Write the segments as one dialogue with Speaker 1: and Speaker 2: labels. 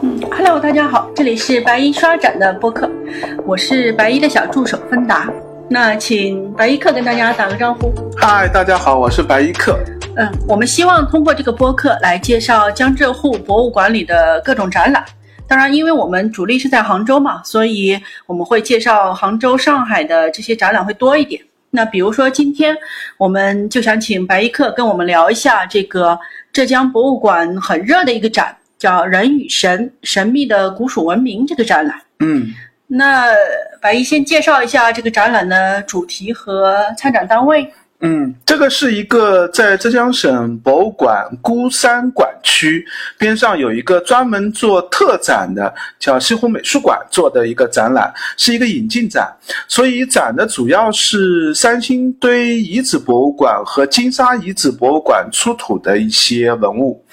Speaker 1: 嗯，Hello，大家好，这里是白衣刷展的播客，我是白衣的小助手芬达。那请白衣客跟大家打个招呼。
Speaker 2: 嗨，大家好，我是白衣客。
Speaker 1: 嗯，我们希望通过这个播客来介绍江浙沪博物馆里的各种展览。当然，因为我们主力是在杭州嘛，所以我们会介绍杭州、上海的这些展览会多一点。那比如说今天，我们就想请白衣客跟我们聊一下这个浙江博物馆很热的一个展，叫《人与神：神秘的古蜀文明》这个展览。
Speaker 2: 嗯。
Speaker 1: 那白姨先介绍一下这个展览的主题和参展单位。
Speaker 2: 嗯，这个是一个在浙江省博物馆孤山馆区边上有一个专门做特展的，叫西湖美术馆做的一个展览，是一个引进展。所以展的主要是三星堆遗址博物馆和金沙遗址博物馆出土的一些文物。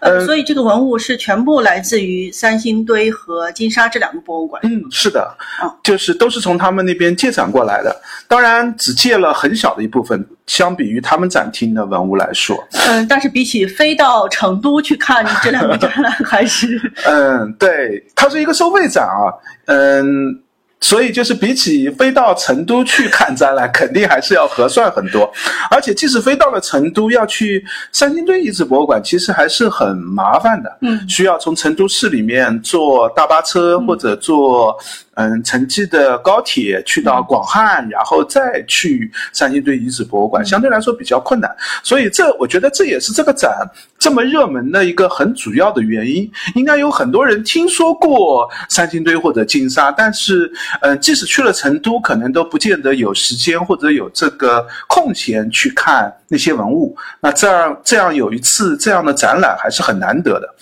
Speaker 1: 呃，所以这个文物是全部来自于三星堆和金沙这两个博物馆。
Speaker 2: 嗯，是的，就是都是从他们那边借展过来的，当然只借了很小的一部分。相比于他们展厅的文物来说，
Speaker 1: 嗯，但是比起飞到成都去看这两个展览，还是
Speaker 2: 嗯，对，它是一个收费展啊，嗯。所以就是比起飞到成都去看展览，肯定还是要合算很多。而且即使飞到了成都，要去三星堆遗址博物馆，其实还是很麻烦的。
Speaker 1: 嗯，
Speaker 2: 需要从成都市里面坐大巴车或者坐嗯城际的高铁去到广汉，然后再去三星堆遗址博物馆，相对来说比较困难。所以这我觉得这也是这个展这么热门的一个很主要的原因。应该有很多人听说过三星堆或者金沙，但是。嗯，即使去了成都，可能都不见得有时间或者有这个空闲去看那些文物。那这样这样有一次这样的展览还是很难得的。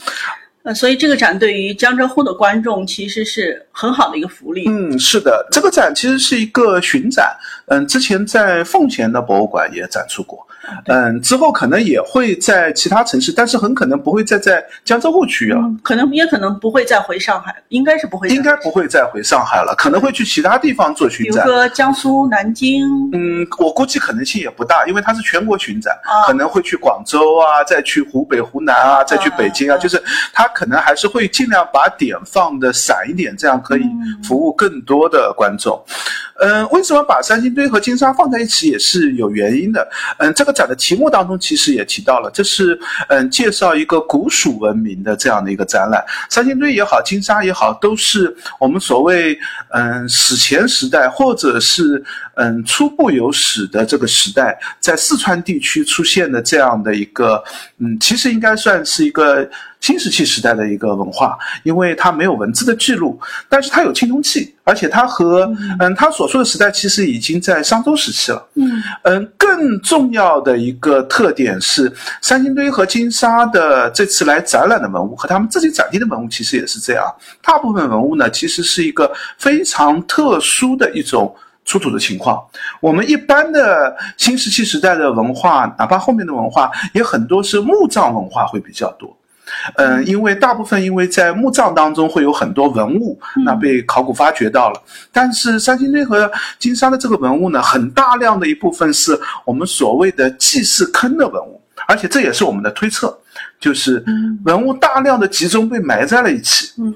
Speaker 1: 呃，所以这个展对于江浙沪的观众其实是很好的一个福利。
Speaker 2: 嗯，是的，这个展其实是一个巡展。嗯，之前在奉贤的博物馆也展出过。嗯，之后可能也会在其他城市，但是很可能不会再在江浙沪区域了。
Speaker 1: 可能也可能不会再回上海，应该是不会。
Speaker 2: 应该不会再回上海了，可能会去其他地方做巡展，
Speaker 1: 比如说江苏南京。
Speaker 2: 嗯，我估计可能性也不大，因为它是全国巡展，可能会去广州啊，再去湖北、湖南啊，再去北京啊，就是它可能还是会尽量把点放的散一点，这样可以服务更多的观众。嗯，为什么把三星堆和金沙放在一起也是有原因的。嗯，这个展的题目当中其实也提到了，这是嗯介绍一个古蜀文明的这样的一个展览。三星堆也好，金沙也好，都是我们所谓嗯史前时代或者是嗯初步有史的这个时代，在四川地区出现的这样的一个嗯，其实应该算是一个。新石器时代的一个文化，因为它没有文字的记录，但是它有青铜器，而且它和嗯，它所说的时代其实已经在商周时期了。
Speaker 1: 嗯
Speaker 2: 嗯，更重要的一个特点是，三星堆和金沙的这次来展览的文物和他们自己展厅的文物其实也是这样，大部分文物呢其实是一个非常特殊的一种出土的情况。我们一般的新石器时代的文化，哪怕后面的文化，也很多是墓葬文化会比较多。嗯，因为大部分因为在墓葬当中会有很多文物，那被考古发掘到了。但是三星堆和金沙的这个文物呢，很大量的一部分是我们所谓的祭祀坑的文物，而且这也是我们的推测，就是文物大量的集中被埋在了一起。
Speaker 1: 嗯，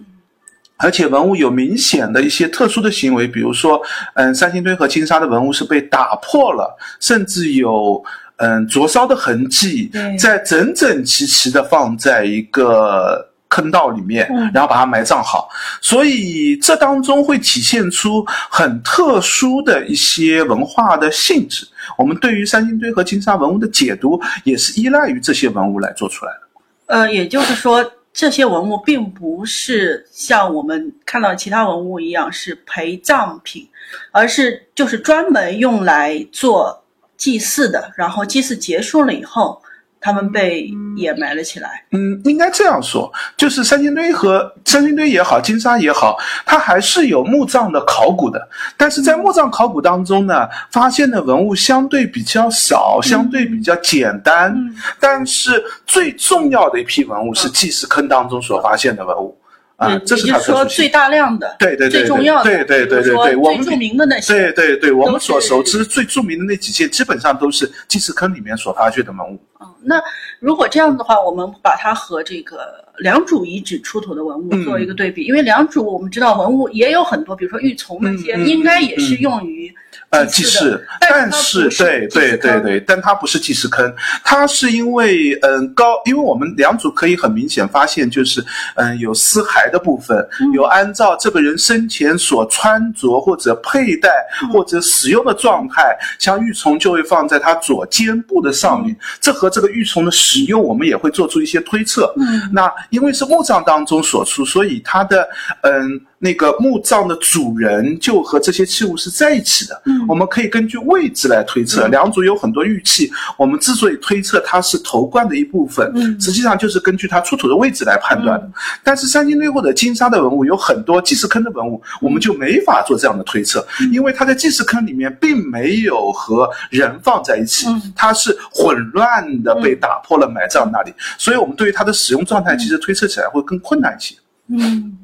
Speaker 2: 而且文物有明显的一些特殊的行为，比如说，嗯，三星堆和金沙的文物是被打破了，甚至有。嗯，灼烧的痕迹在整整齐齐的放在一个坑道里面，然后把它埋葬好，所以这当中会体现出很特殊的一些文化的性质。我们对于三星堆和金沙文物的解读，也是依赖于这些文物来做出来的。
Speaker 1: 呃，也就是说，这些文物并不是像我们看到其他文物一样是陪葬品，而是就是专门用来做。祭祀的，然后祭祀结束了以后，他们被掩埋了起来。
Speaker 2: 嗯，应该这样说，就是三星堆和三星堆也好，金沙也好，它还是有墓葬的考古的。但是在墓葬考古当中呢，发现的文物相对比较少，相对比较简单。但是最重要的一批文物是祭祀坑当中所发现的文物。啊，这是他
Speaker 1: 说最大量的，
Speaker 2: 对对对，
Speaker 1: 最重要的，
Speaker 2: 对对对对对，我们
Speaker 1: 最著名的那些，
Speaker 2: 对对对，我们所熟知最著名的那几件，基本上都是祭祀坑里面所发掘的文物。
Speaker 1: 嗯，那如果这样的话，我们把它和这个良渚遗址出土的文物做一个对比，因为良渚我们知道文物也有很多，比如说玉琮那些，应该也是用于。
Speaker 2: 呃，祭祀，但是对对对对，但它不是祭祀坑，它是因为嗯高，因为我们良渚可以很明显发现，就是嗯有丝骸的部分，有按照这个人生前所穿着或者佩戴或者使用的状态，像玉琮就会放在他左肩部的上面，这和这个玉琮的使用，我们也会做出一些推测。嗯，那因为是墓葬当中所出，所以它的嗯。那个墓葬的主人就和这些器物是在一起的。嗯，我们可以根据位置来推测，两组有很多玉器。我们之所以推测它是头冠的一部分，嗯，实际上就是根据它出土的位置来判断的。但是三星堆或者金沙的文物有很多祭祀坑的文物，我们就没法做这样的推测，因为它在祭祀坑里面并没有和人放在一起，它是混乱的被打破了埋葬那里，所以我们对于它的使用状态其实推测起来会更困难一些。
Speaker 1: 嗯。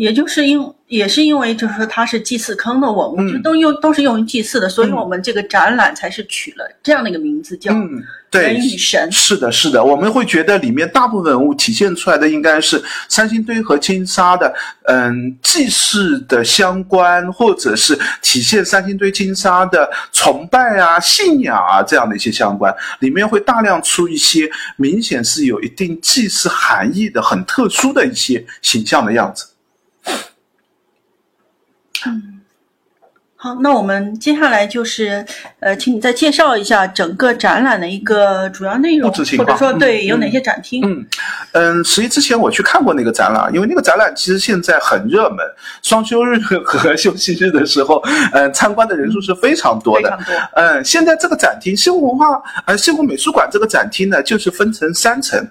Speaker 1: 也就是因也是因为就是说它是祭祀坑的文物，就都用都是用于祭祀的，所以我们这个展览才是取了这样的一个名字，叫人与神。
Speaker 2: 是的，是的，我们会觉得里面大部分文物体现出来的应该是三星堆和金沙的，嗯，祭祀的相关，或者是体现三星堆金沙的崇拜啊、信仰啊这样的一些相关，里面会大量出一些明显是有一定祭祀含义的、很特殊的一些形象的样子。
Speaker 1: 嗯，好，那我们接下来就是，呃，请你再介绍一下整个展览的一个主要内容，或者说对有哪些展厅？
Speaker 2: 嗯嗯，实际之前我去看过那个展览，因为那个展览其实现在很热门，双休日和 休息日的时候，嗯，参观的人数是非常多的。嗯，现在这个展厅西湖文化呃西湖美术馆这个展厅呢，就是分成三层。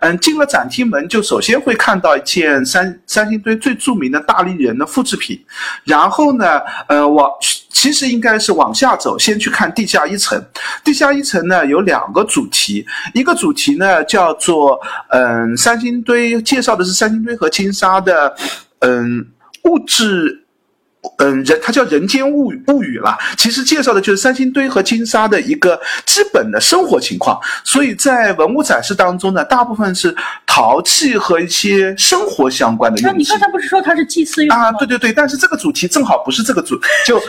Speaker 2: 嗯，进了展厅门就首先会看到一件三三星堆最著名的大力人的复制品，然然后呢，呃，往其实应该是往下走，先去看地下一层。地下一层呢有两个主题，一个主题呢叫做嗯三星堆，介绍的是三星堆和金沙的嗯物质。嗯，人它叫《人间物物语》啦，其实介绍的就是三星堆和金沙的一个基本的生活情况。所以在文物展示当中呢，大部分是陶器和一些生活相关的用
Speaker 1: 器。你刚才不是说它是祭祀用
Speaker 2: 啊？对对对，但是这个主题正好不是这个主，就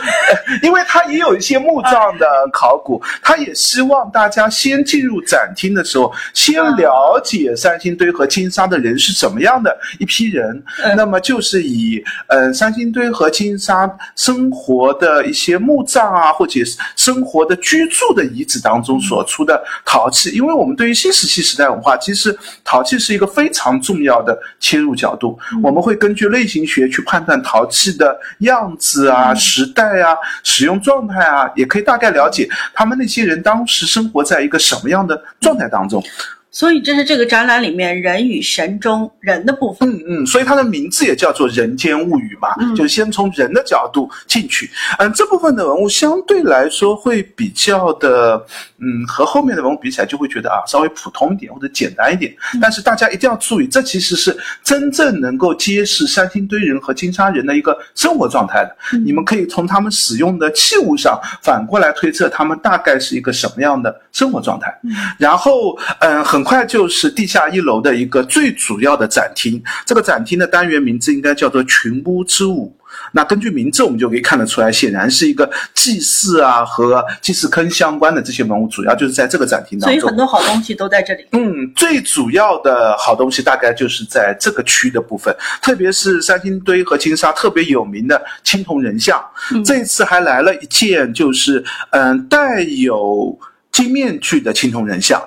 Speaker 2: 因为它也有一些墓葬的考古，他也希望大家先进入展厅的时候，先了解三星堆和金沙的人是怎么样的一批人。那么就是以嗯三星堆和金。沙生活的一些墓葬啊，或者生活的居住的遗址当中所出的陶器，因为我们对于新石器时代文化，其实陶器是一个非常重要的切入角度。我们会根据类型学去判断陶器的样子啊、时代啊、使用状态啊，也可以大概了解他们那些人当时生活在一个什么样的状态当中。
Speaker 1: 所以这是这个展览里面人与神中人的部分。
Speaker 2: 嗯嗯，所以它的名字也叫做《人间物语》嘛，就是先从人的角度进去。嗯，这部分的文物相对来说会比较的，嗯，和后面的文物比起来，就会觉得啊稍微普通一点或者简单一点。但是大家一定要注意，这其实是真正能够揭示三星堆人和金沙人的一个生活状态的。你们可以从他们使用的器物上反过来推测他们大概是一个什么样的生活状态。然后，嗯，很。很快就是地下一楼的一个最主要的展厅，这个展厅的单元名字应该叫做“群巫之舞”。那根据名字，我们就可以看得出来，显然是一个祭祀啊和祭祀坑相关的这些文物，主要就是在这个展厅当
Speaker 1: 中。所以很多好东西都在这里。
Speaker 2: 嗯，最主要的好东西大概就是在这个区的部分，特别是三星堆和金沙特别有名的青铜人像。这次还来了一件，就是嗯带有金面具的青铜人像。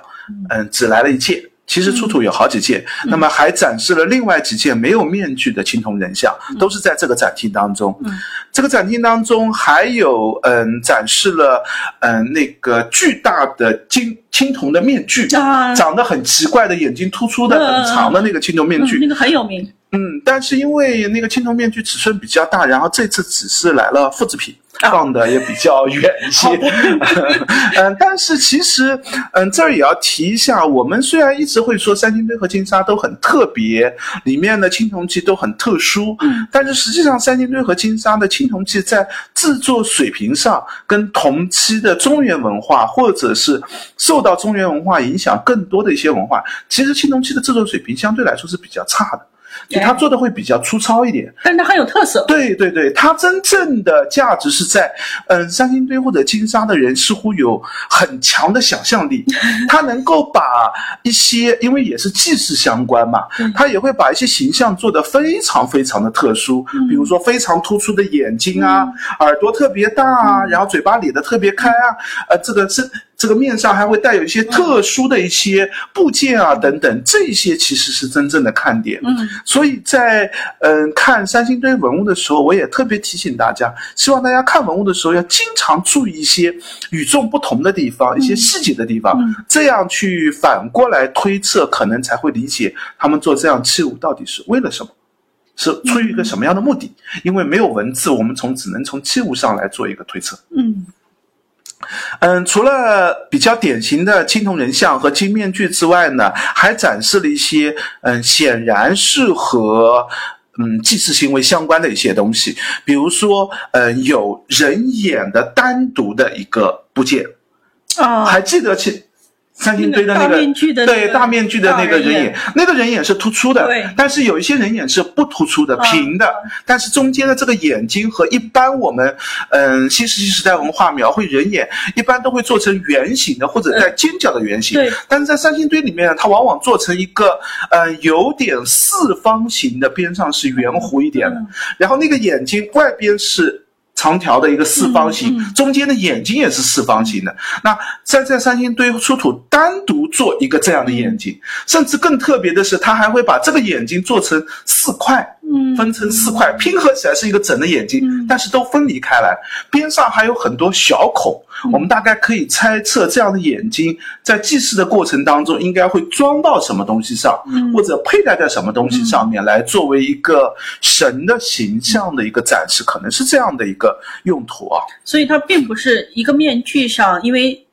Speaker 2: 嗯，只来了一件，其实出土有好几件。那么还展示了另外几件没有面具的青铜人像，都是在这个展厅当中。这个展厅当中还有嗯，展示了嗯那个巨大的金青铜的面具，长得很奇怪的眼睛突出的很长的那个青铜面具，
Speaker 1: 那个很有名。
Speaker 2: 嗯，但。但是因为那个青铜面具尺寸比较大，然后这次只是来了复制品。放的也比较远一些，嗯，但是其实，嗯，这儿也要提一下，我们虽然一直会说三星堆和金沙都很特别，里面的青铜器都很特殊，嗯，但是实际上三星堆和金沙的青铜器在制作水平上，跟同期的中原文化或者是受到中原文化影响更多的一些文化，其实青铜器的制作水平相对来说是比较差的。就它做的会比较粗糙一点，
Speaker 1: 但是它很有特色。
Speaker 2: 对对对，它真正的价值是在，嗯，三星堆或者金沙的人似乎有很强的想象力，他能够把一些，因为也是祭祀相关嘛，他也会把一些形象做得非常非常的特殊，比如说非常突出的眼睛啊，耳朵特别大啊，然后嘴巴咧得特别开啊，呃，这个是。这个面上还会带有一些特殊的一些部件啊，等等，这些其实是真正的看点。嗯，所以在嗯看三星堆文物的时候，我也特别提醒大家，希望大家看文物的时候要经常注意一些与众不同的地方，一些细节的地方，这样去反过来推测，可能才会理解他们做这样器物到底是为了什么，是出于一个什么样的目的。因为没有文字，我们从只能从器物上来做一个推测。嗯。嗯，除了比较典型的青铜人像和金面具之外呢，还展示了一些嗯，显然是和嗯祭祀行为相关的一些东西，比如说嗯，有人眼的单独的一个部件，
Speaker 1: 啊，
Speaker 2: 还记得其。三星堆的那个对大面具的那个人眼，那个人眼是突出的，但是有一些人眼是不突出的，平的。但是中间的这个眼睛和一般我们嗯新石器时代文化描绘人眼，一般都会做成圆形的或者带尖角的圆形。但是在三星堆里面，它往往做成一个呃有点四方形的，边上是圆弧一点的，然后那个眼睛外边是。长条的一个四方形，中间的眼睛也是四方形的。那在在三星堆出土单独做一个这样的眼睛，甚至更特别的是，他还会把这个眼睛做成四块，嗯，分成四块，拼合起来是一个整的眼睛，但是都分离开来，边上还有很多小孔。我们大概可以猜测，这样的眼睛在祭祀的过程当中，应该会装到什么东西上，或者佩戴在什么东西上面，来作为一个神的形象的一个展示，可能是这样的一个用途啊。
Speaker 1: 所以它并不是一个面具上，因为。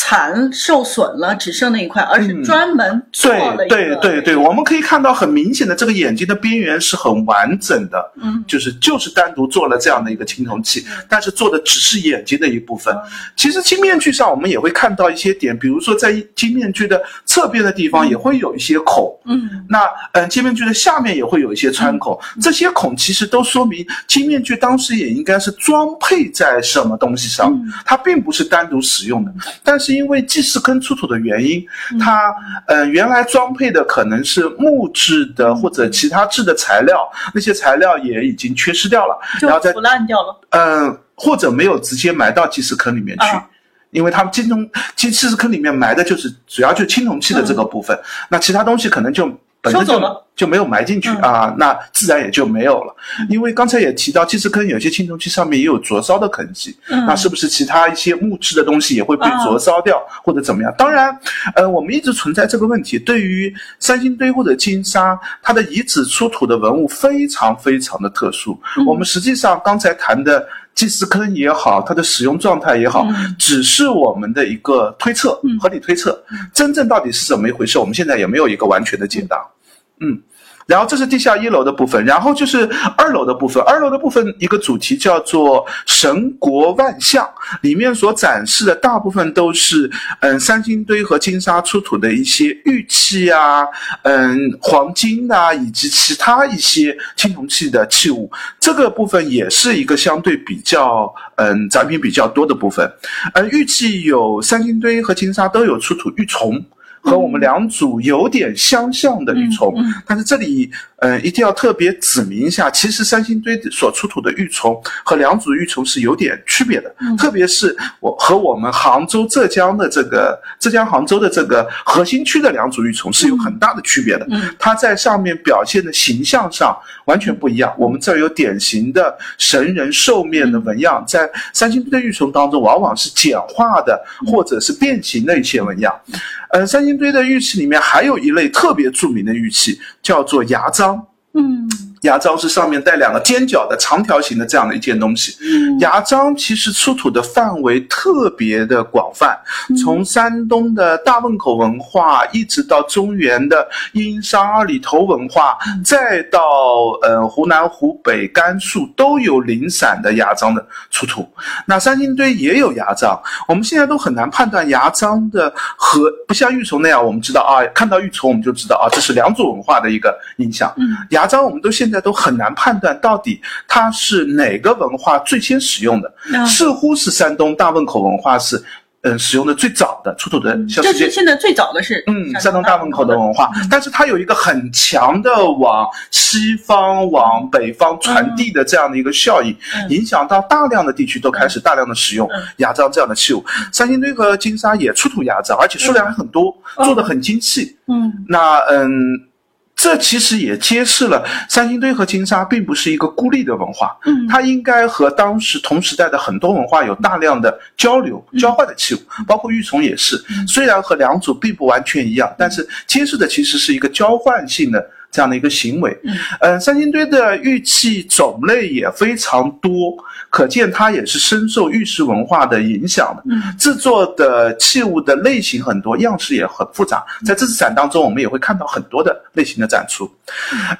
Speaker 1: 残受损了，只剩那一块，而是专门做了
Speaker 2: 一个。对对对对，我们可以看到很明显的，这个眼睛的边缘是很完整的，嗯，就是就是单独做了这样的一个青铜器，但是做的只是眼睛的一部分。其实金面具上我们也会看到一些点，比如说在金面具的侧边的地方也会有一些孔，嗯，那嗯金面具的下面也会有一些穿孔，这些孔其实都说明金面具当时也应该是装配在什么东西上，它并不是单独使用的，但是。是因为祭祀坑出土的原因，它呃原来装配的可能是木质的或者其他质的材料，那些材料也已经缺失掉了，然后
Speaker 1: 腐烂掉了。
Speaker 2: 嗯，或者没有直接埋到祭祀坑里面去，因为他们青铜祭祀坑里面埋的就是主要就青铜器的这个部分，那其他东西可能就本身就。就没有埋进去啊，那自然也就没有了。因为刚才也提到，祭祀坑有些青铜器上面也有灼烧的痕迹，那是不是其他一些木质的东西也会被灼烧掉或者怎么样？当然，呃，我们一直存在这个问题。对于三星堆或者金沙，它的遗址出土的文物非常非常的特殊。我们实际上刚才谈的祭祀坑也好，它的使用状态也好，只是我们的一个推测，合理推测。真正到底是怎么一回事，我们现在也没有一个完全的解答。嗯。然后这是地下一楼的部分，然后就是二楼的部分。二楼的部分一个主题叫做“神国万象”，里面所展示的大部分都是嗯三星堆和金沙出土的一些玉器啊，嗯黄金啊，以及其他一些青铜器的器物。这个部分也是一个相对比较嗯展品比较多的部分。而玉器有三星堆和金沙都有出土玉琮。和我们两组有点相像的玉琮，但是这里。嗯，一定要特别指明一下，其实三星堆所出土的玉琮和两组玉琮是有点区别的，特别是我和我们杭州、浙江的这个浙江杭州的这个核心区的两组玉琮是有很大的区别的。它在上面表现的形象上完全不一样。我们这儿有典型的神人兽面的纹样，在三星堆的玉琮当中往往是简化的或者是变形的一些纹样。嗯，三星堆的玉器里面还有一类特别著名的玉器，叫做牙璋。嗯，牙章是上面带两个尖角的长条形的这样的一件东西。牙章其实出土的范围特别的广泛，从山东的大汶口文化，一直到中原的殷商二里头文化，再到呃湖南、湖北、甘肃都有零散的牙章的出土。那三星堆也有牙章，我们现在都很难判断牙章的和不像玉琮那样，我们知道啊，看到玉琮我们就知道啊，这是良渚文化的一个影响。牙章我们都现在都很难判断到底它是哪个文化最先使用的，似乎是山东大汶口文化是。嗯，使用的最早的出土的，
Speaker 1: 这是现在最早的是
Speaker 2: 嗯，山东大汶口的文化，但是它有一个很强的往西方、往北方传递的这样的一个效应，影响到大量的地区都开始大量的使用牙章这样的器物。三星堆和金沙也出土牙章，而且数量还很多，做的很精细。嗯，那嗯。这其实也揭示了三星堆和金沙并不是一个孤立的文化，嗯，它应该和当时同时代的很多文化有大量的交流、交换的器物，包括玉琮也是。虽然和两组并不完全一样，但是揭示的其实是一个交换性的。这样的一个行为，嗯，三星堆的玉器种类也非常多，可见它也是深受玉石文化的影响的。嗯，制作的器物的类型很多，样式也很复杂。在这次展当中，我们也会看到很多的类型的展出。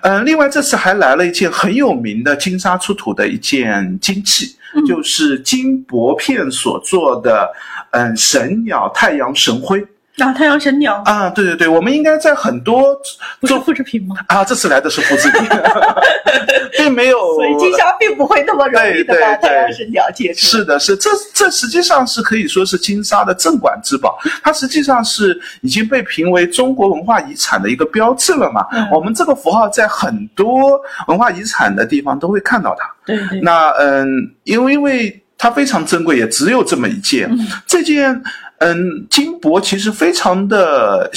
Speaker 2: 嗯，另外这次还来了一件很有名的金沙出土的一件金器，就是金箔片所做的，嗯，神鸟太阳神徽。
Speaker 1: 啊，太阳神鸟
Speaker 2: 啊，对对对，我们应该在很多
Speaker 1: 做复制品吗？
Speaker 2: 啊，这次来的是复制品，并没有，
Speaker 1: 所以金沙并不会那么容易的把太阳神鸟接出。
Speaker 2: 是的，是这这实际上是可以说是金沙的镇馆之宝，它实际上是已经被评为中国文化遗产的一个标志了嘛。我们这个符号在很多文化遗产的地方都会看到它。
Speaker 1: 对对。
Speaker 2: 那嗯，因为因为它非常珍贵，也只有这么一件，这件。嗯，金箔其实非常的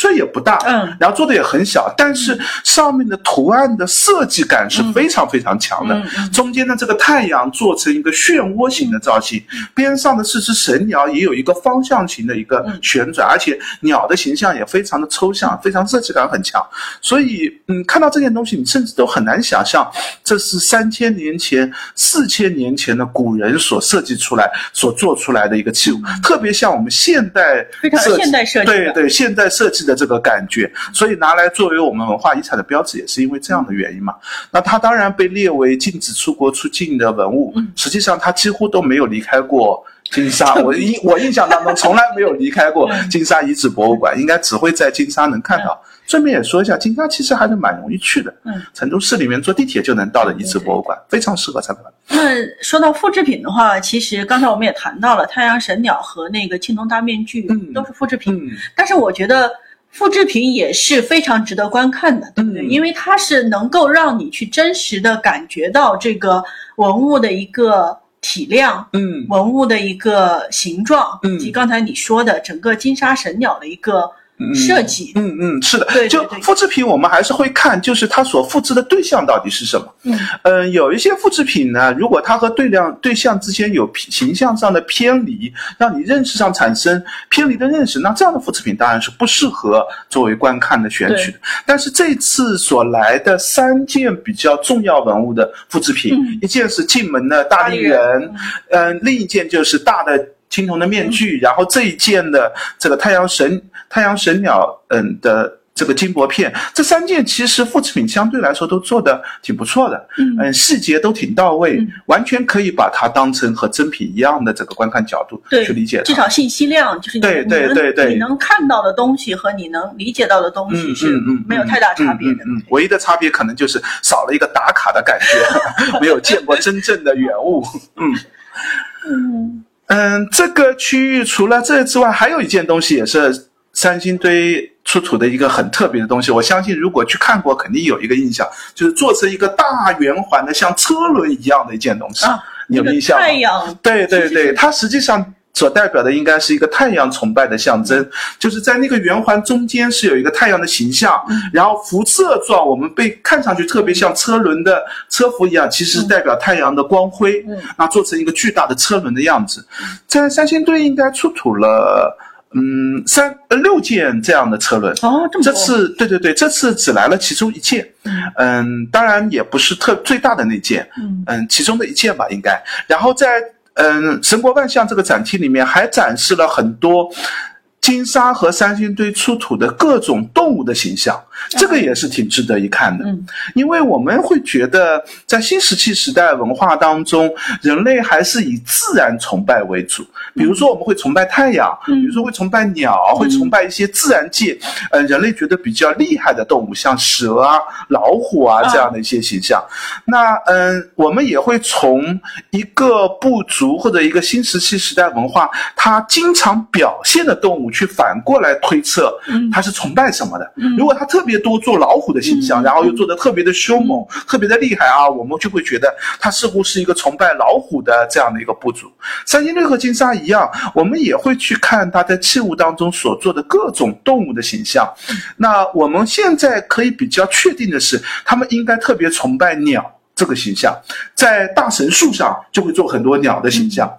Speaker 2: 尺寸也不大，嗯，然后做的也很小，但是上面的图案的设计感是非常非常强的。中间的这个太阳做成一个漩涡形的造型，边上的四只神鸟也有一个方向型的一个旋转，而且鸟的形象也非常的抽象，非常设计感很强。所以，嗯，看到这件东西，你甚至都很难想象这是三千年前、四千年前的古人所设计出来、所做出来的一个器物，特别像我们。现代
Speaker 1: 非常现代设计，
Speaker 2: 对对，现代设计的这个感觉，所以拿来作为我们文化遗产的标志，也是因为这样的原因嘛。那它当然被列为禁止出国出境的文物，实际上它几乎都没有离开过金沙。我印我印象当中从来没有离开过金沙遗址博物馆，应该只会在金沙能看到。顺便也说一下，金沙其实还是蛮容易去的。嗯，成都市里面坐地铁就能到的遗址博物馆，非常适合参观。
Speaker 1: 那说到复制品的话，其实刚才我们也谈到了太阳神鸟和那个青铜大面具，都是复制品。嗯但是我觉得复制品也是非常值得观看的，对不对？因为它是能够让你去真实的感觉到这个文物的一个体量，嗯，文物的一个形状，以及刚才你说的整个金沙神鸟的一个。设计，
Speaker 2: 嗯嗯，是的，
Speaker 1: 对，
Speaker 2: 就复制品，我们还是会看，就是它所复制的对象到底是什么。嗯嗯，有一些复制品呢，如果它和对量对象之间有形象上的偏离，让你认识上产生偏离的认识，那这样的复制品当然是不适合作为观看的选取的。但是这次所来的三件比较重要文物的复制品，一件是进门的大力人，嗯，另一件就是大的。青铜的面具，然后这一件的这个太阳神太阳神鸟，嗯的这个金箔片，这三件其实复制品相对来说都做的挺不错的，嗯，细节都挺到位，完全可以把它当成和真品一样的这个观看角度去理解。
Speaker 1: 至少信息量就是
Speaker 2: 对对对对，
Speaker 1: 你能看到的东西和你能理解到的东西是没有太大差别的。
Speaker 2: 嗯，唯一的差别可能就是少了一个打卡的感觉，没有见过真正的原物。嗯嗯。嗯，这个区域除了这之外，还有一件东西也是三星堆出土的一个很特别的东西。我相信，如果去看过，肯定有一个印象，就是做成一个大圆环的，像车轮一样的一件东西。啊，有印象？
Speaker 1: 太阳。
Speaker 2: 对对对，它实际上。所代表的应该是一个太阳崇拜的象征，就是在那个圆环中间是有一个太阳的形象，然后辐射状，我们被看上去特别像车轮的车辐一样，其实代表太阳的光辉。那做成一个巨大的车轮的样子，在三星堆应该出土了。嗯三呃六件这样的车轮。
Speaker 1: 哦，这么
Speaker 2: 这次对对对，这次只来了其中一件。嗯，当然也不是特最大的那件。嗯嗯，其中的一件吧，应该。然后在嗯神国万象这个展厅里面还展示了很多。金沙和三星堆出土的各种动物的形象，这个也是挺值得一看的。嗯，因为我们会觉得，在新石器时代文化当中，人类还是以自然崇拜为主。比如说，我们会崇拜太阳，比如说会崇拜鸟，会崇拜一些自然界，呃，人类觉得比较厉害的动物，像蛇啊、老虎啊这样的一些形象。那嗯，我们也会从一个部族或者一个新石器时代文化，它经常表现的动物。去反过来推测，他是崇拜什么的？如果他特别多做老虎的形象，然后又做的特别的凶猛、特别的厉害啊，我们就会觉得他似乎是一个崇拜老虎的这样的一个部族。三星堆和金沙一样，我们也会去看他在器物当中所做的各种动物的形象。那我们现在可以比较确定的是，他们应该特别崇拜鸟这个形象，在大神树上就会做很多鸟的形象。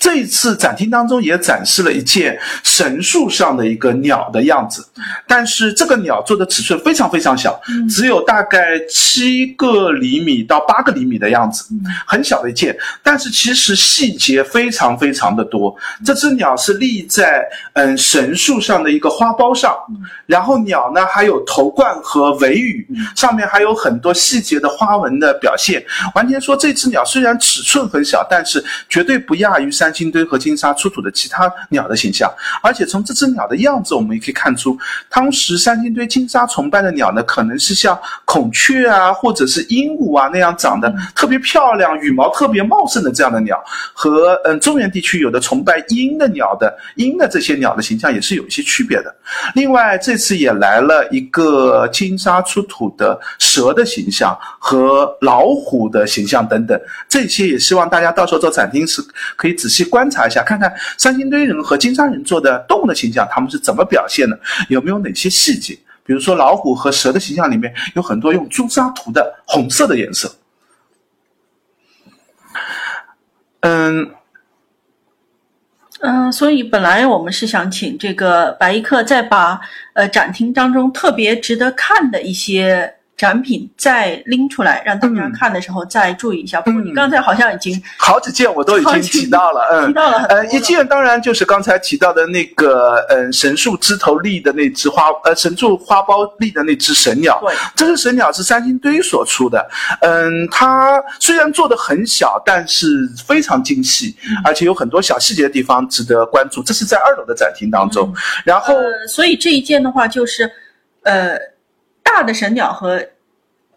Speaker 2: 这一次展厅当中也展示了一件神树上的一个鸟的样子，但是这个鸟做的尺寸非常非常小，只有大概七个厘米到八个厘米的样子，很小的一件。但是其实细节非常非常的多。这只鸟是立在嗯神树上的一个花苞上，然后鸟呢还有头冠和尾羽，上面还有很多细节的花纹的表现。完全说这只鸟虽然尺寸很小，但是绝对不亚于三。三星堆和金沙出土的其他鸟的形象，而且从这只鸟的样子，我们也可以看出，当时三星堆金沙崇拜的鸟呢，可能是像孔雀啊，或者是鹦鹉啊那样长得特别漂亮、羽毛特别茂盛的这样的鸟，和嗯中原地区有的崇拜鹰的鸟的鹰的这些鸟的形象也是有一些区别的。另外，这次也来了一个金沙出土的蛇的形象和老虎的形象等等，这些也希望大家到时候做展厅时可以仔细。去观察一下，看看三星堆人和金沙人做的动物的形象，他们是怎么表现的？有没有哪些细节？比如说老虎和蛇的形象里面有很多用朱砂涂的红色的颜色。嗯
Speaker 1: 嗯，所以本来我们是想请这个白衣客再把呃展厅当中特别值得看的一些。展品再拎出来让大家看的时候再注意一下。不过你刚才好像已经
Speaker 2: 好几件我都已经提到了，嗯，
Speaker 1: 提到了。呃，
Speaker 2: 一件当然就是刚才提到的那个，嗯，神树枝头立的那只花，呃，神树花苞立的那只神鸟。
Speaker 1: 对，
Speaker 2: 这只神鸟是三星堆所出的。嗯，它虽然做的很小，但是非常精细，而且有很多小细节的地方值得关注。这是在二楼的展厅当中。然后，
Speaker 1: 所以这一件的话就是，呃。大的神鸟和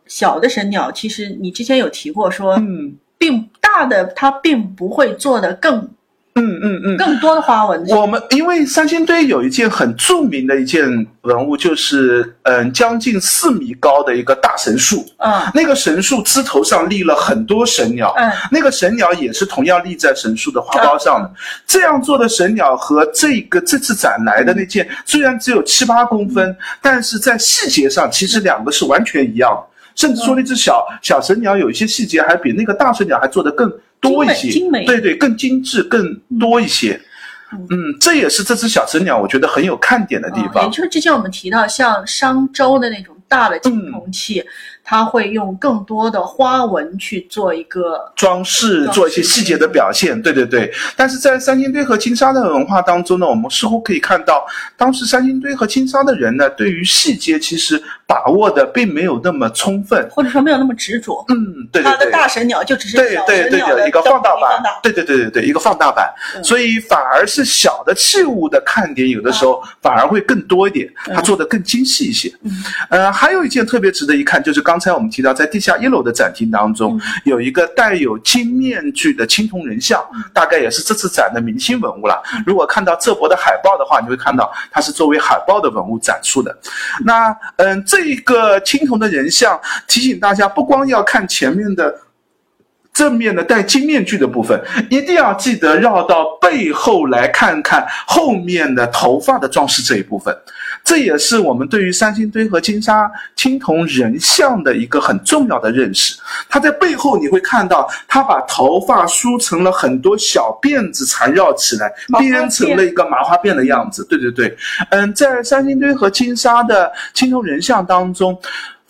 Speaker 1: 小的神鸟，其实你之前有提过，说，嗯，并大的它并不会做的更。
Speaker 2: 嗯嗯嗯，
Speaker 1: 更多的花纹。
Speaker 2: 我们因为三星堆有一件很著名的一件文物，就是嗯将近四米高的一个大神树。嗯，那个神树枝头上立了很多神鸟。嗯，那个神鸟也是同样立在神树的花苞上的。这样做的神鸟和这个这次展来的那件虽然只有七八公分，但是在细节上其实两个是完全一样的。甚至说那只小小神鸟有一些细节还比那个大神鸟还做得更。多一些，精美对对，更精致，更多一些。嗯，这也是这只小神鸟，我觉得很有看点的地方。
Speaker 1: 也就是之前我们提到，像商周的那种大的青铜器。它会用更多的花纹去做一个
Speaker 2: 装饰，做一些细节的表现。对对对，但是在三星堆和金沙的文化当中呢，我们似乎可以看到，当时三星堆和金沙的人呢，对于细节其实把握的并没有那么充分，
Speaker 1: 或者说没有那么执着。
Speaker 2: 嗯，对对对。
Speaker 1: 他的大神鸟就只是
Speaker 2: 对对对的一个放大版，
Speaker 1: 对
Speaker 2: 对对对对，一个放大版。所以反而是小的器物的看点，有的时候反而会更多一点，它做的更精细一些。嗯，呃，还有一件特别值得一看，就是刚。刚才我们提到，在地下一楼的展厅当中，有一个带有金面具的青铜人像，大概也是这次展的明星文物了。如果看到这博的海报的话，你会看到它是作为海报的文物展出的。那嗯，这个青铜的人像提醒大家，不光要看前面的正面的戴金面具的部分，一定要记得绕到背后来看看后面的头发的装饰这一部分。这也是我们对于三星堆和金沙青铜人像的一个很重要的认识。它在背后你会看到，它把头发梳成了很多小辫子缠绕起来，编成了一个麻花辫的样子。对对对，嗯，在三星堆和金沙的青铜人像当中。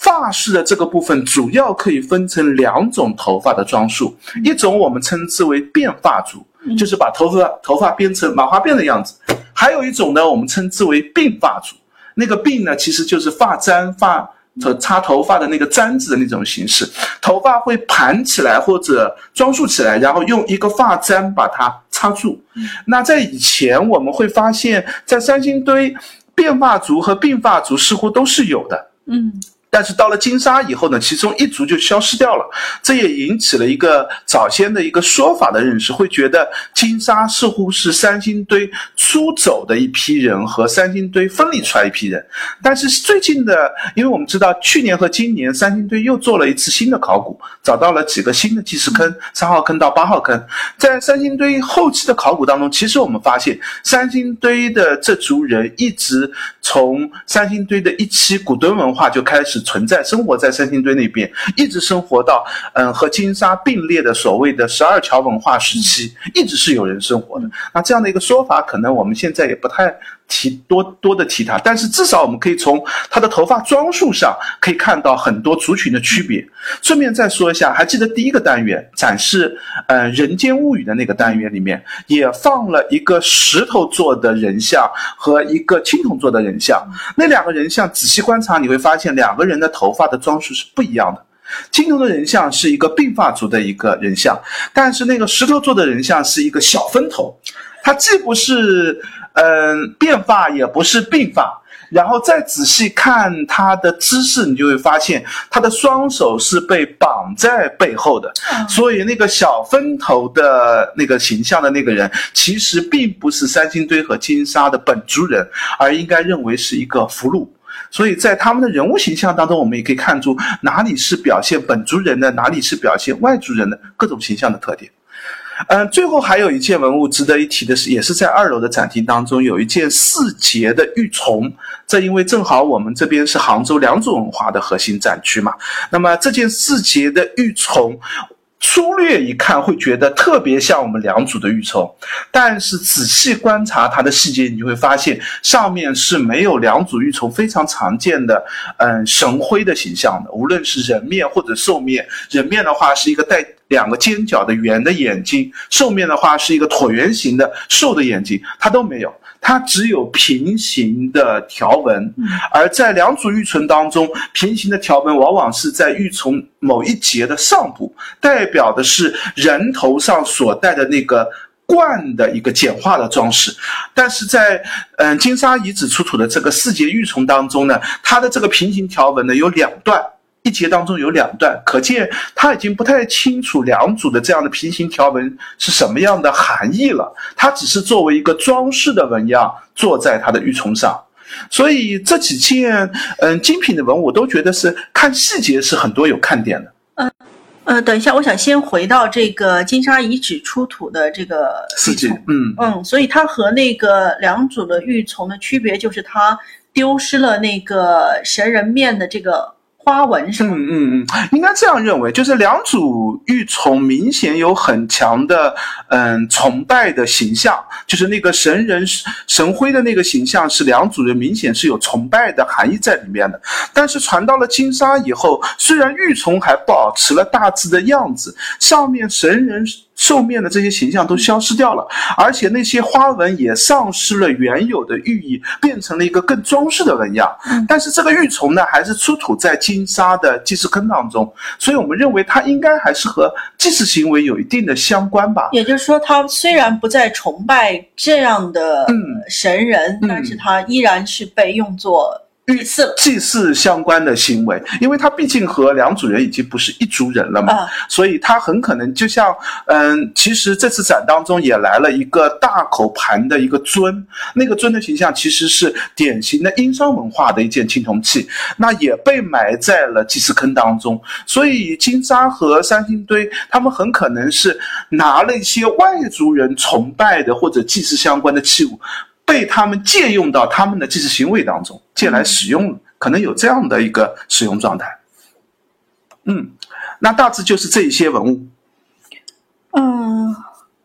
Speaker 2: 发饰的这个部分主要可以分成两种头发的装束，一种我们称之为变发族，就是把头发头发编成麻花辫的样子；还有一种呢，我们称之为鬓发族。那个鬓呢，其实就是发簪、发插头发的那个簪子的那种形式，头发会盘起来或者装束起来，然后用一个发簪把它插住。那在以前我们会发现，在三星堆，变发族和鬓发族似乎都是有的。嗯。但是到了金沙以后呢，其中一族就消失掉了，这也引起了一个早先的一个说法的认识，会觉得金沙似乎是三星堆出走的一批人和三星堆分离出来一批人。但是最近的，因为我们知道去年和今年三星堆又做了一次新的考古，找到了几个新的祭祀坑，三号坑到八号坑，在三星堆后期的考古当中，其实我们发现三星堆的这族人一直从三星堆的一期古墩文化就开始。存在生活在三星堆那边，一直生活到嗯和金沙并列的所谓的十二桥文化时期，一直是有人生活的。那这样的一个说法，可能我们现在也不太提多多的提他，但是至少我们可以从他的头发装束上可以看到很多族群的区别。顺便再说一下，还记得第一个单元展示呃人间物语的那个单元里面，也放了一个石头做的人像和一个青铜做的人像。那两个人像仔细观察，你会发现两个。人的头发的装束是不一样的，青铜的人像是一个鬓发族的一个人像，但是那个石头做的人像是一个小分头，它既不是嗯变发，也不是并发，然后再仔细看他的姿势，你就会发现他的双手是被绑在背后的，所以那个小分头的那个形象的那个人，其实并不是三星堆和金沙的本族人，而应该认为是一个俘虏。所以在他们的人物形象当中，我们也可以看出哪里是表现本族人的，哪里是表现外族人的各种形象的特点。嗯，最后还有一件文物值得一提的是，也是在二楼的展厅当中有一件四节的玉琮。这因为正好我们这边是杭州良渚文化的核心展区嘛，那么这件四节的玉琮。粗略一看会觉得特别像我们两组的玉琮，但是仔细观察它的细节，你就会发现上面是没有两组玉琮非常常见的，嗯，神徽的形象的。无论是人面或者兽面，人面的话是一个带两个尖角的圆的眼睛，兽面的话是一个椭圆形的兽的眼睛，它都没有。它只有平行的条纹，而在两组玉琮当中，平行的条纹往往是在玉琮某一节的上部，代表的是人头上所戴的那个冠的一个简化的装饰。但是在嗯金沙遗址出土的这个四节玉琮当中呢，它的这个平行条纹呢有两段。一节当中有两段，可见他已经不太清楚两组的这样的平行条纹是什么样的含义了。它只是作为一个装饰的纹样坐在它的玉琮上，所以这几件嗯精品的文物我都觉得是看细节是很多有看点的。
Speaker 1: 嗯呃，等一下，我想先回到这个金沙遗址出土的这个
Speaker 2: 四节，
Speaker 1: 嗯嗯，所以它和那个两组的玉琮的区别就是它丢失了那个神人面的这个。花纹是吗？
Speaker 2: 嗯嗯嗯，应该这样认为，就是两组玉琮明显有很强的嗯崇拜的形象，就是那个神人神徽的那个形象是两组人明显是有崇拜的含义在里面的。但是传到了金沙以后，虽然玉琮还保持了大致的样子，上面神人。兽面的这些形象都消失掉了，而且那些花纹也丧失了原有的寓意，变成了一个更装饰的纹样。但是这个玉琮呢，还是出土在金沙的祭祀坑当中，所以我们认为它应该还是和祭祀行为有一定的相关吧。
Speaker 1: 也就是说，它虽然不再崇拜这样的神人，但是它依然是被用作。祭祀
Speaker 2: 祭祀相关的行为，因为他毕竟和梁主任已经不是一族人了嘛，所以他很可能就像，嗯，其实这次展当中也来了一个大口盘的一个尊，那个尊的形象其实是典型的殷商文化的一件青铜器，那也被埋在了祭祀坑当中，所以金沙和三星堆他们很可能是拿了一些外族人崇拜的或者祭祀相关的器物。被他们借用到他们的祭祀行为当中，借来使用，可能有这样的一个使用状态。嗯，那大致就是这一些文物。
Speaker 1: 嗯，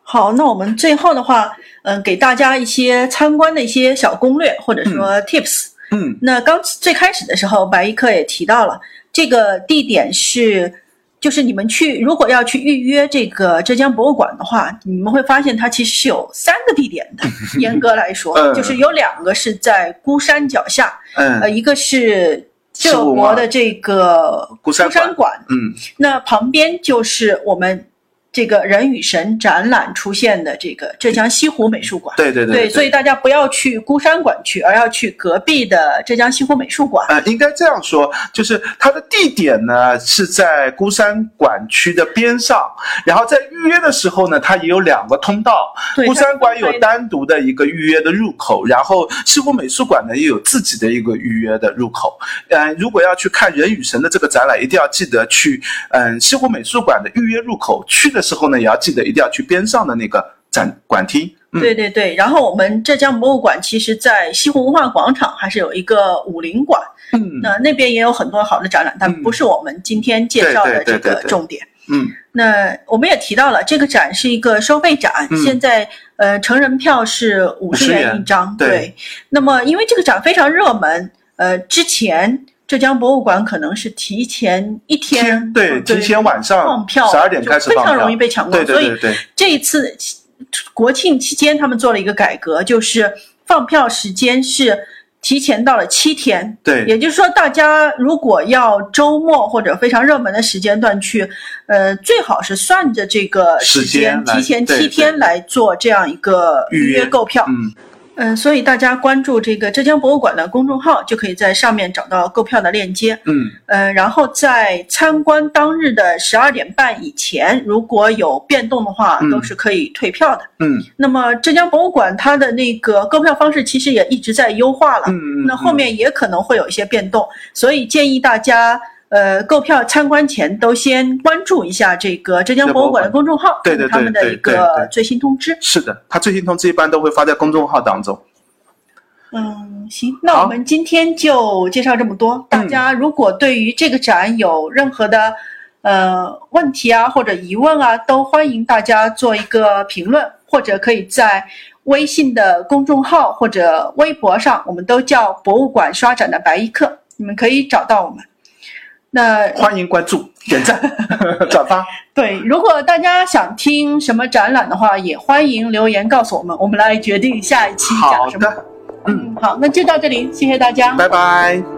Speaker 1: 好，那我们最后的话，嗯，给大家一些参观的一些小攻略或者说 tips。
Speaker 2: 嗯，
Speaker 1: 那刚最开始的时候，白一克也提到了这个地点是。就是你们去，如果要去预约这个浙江博物馆的话，你们会发现它其实是有三个地点的。严格来说，就是有两个是在孤山脚下，呃，一个是浙博的这个
Speaker 2: 孤山
Speaker 1: 馆，
Speaker 2: 嗯，
Speaker 1: 那旁边就是我们。这个人与神展览出现的这个浙江西湖美术馆，对
Speaker 2: 对对，
Speaker 1: 对所以大家不要去孤山馆去，而要去隔壁的浙江西湖美术馆。
Speaker 2: 呃，应该这样说，就是它的地点呢是在孤山馆区的边上，然后在预约的时候呢，它也有两个通道。孤山馆有单独的一个预约的入口，然后西湖美术馆呢也有自己的一个预约的入口。嗯，如果要去看人与神的这个展览，一定要记得去嗯西湖美术馆的预约入口去的。的时候呢，也要记得一定要去边上的那个展馆厅。
Speaker 1: 对对对，然后我们浙江博物馆其实，在西湖文化广场还是有一个武林馆，
Speaker 2: 嗯，
Speaker 1: 那那边也有很多好的展览，但不是我们今天介绍的这个重点。
Speaker 2: 嗯，
Speaker 1: 那我们也提到了，这个展是一个收费展，现在呃成人票是五十元一张。
Speaker 2: 对，
Speaker 1: 那么因为这个展非常热门，呃，之前。浙江博物馆可能是提前一天，
Speaker 2: 对，提前晚上
Speaker 1: 放票，
Speaker 2: 十二点开始
Speaker 1: 非常容易被抢光。
Speaker 2: 所以
Speaker 1: 这一次国庆期间，他们做了一个改革，就是放票时间是提前到了七天。
Speaker 2: 对，
Speaker 1: 也就是说，大家如果要周末或者非常热门的时间段去，呃，最好是算着这个时间，提前七天来做这样一个预约购票。
Speaker 2: 嗯。
Speaker 1: 嗯，所以大家关注这个浙江博物馆的公众号，就可以在上面找到购票的链接。
Speaker 2: 嗯，
Speaker 1: 呃，然后在参观当日的十二点半以前，如果有变动的话，都是可以退票的。
Speaker 2: 嗯，
Speaker 1: 那么浙江博物馆它的那个购票方式其实也一直在优化了。
Speaker 2: 嗯嗯，
Speaker 1: 那后面也可能会有一些变动，所以建议大家。呃，购票参观前都先关注一下这个浙江博物馆的公众号，
Speaker 2: 对对
Speaker 1: 他们的一个最新通知。
Speaker 2: 是的，他最新通知一般都会发在公众号当中。
Speaker 1: 嗯，行，那我们今天就介绍这么多。大家如果对于这个展有任何的呃问题啊或者疑问啊，都欢迎大家做一个评论，或者可以在微信的公众号或者微博上，我们都叫博物馆刷展的白衣客，你们可以找到我们。那
Speaker 2: 欢迎关注、点赞、转发。
Speaker 1: 对，如果大家想听什么展览的话，也欢迎留言告诉我们，我们来决定下一期讲什么。
Speaker 2: 好的，嗯，
Speaker 1: 好，那就到这里，谢谢大家，
Speaker 2: 拜拜。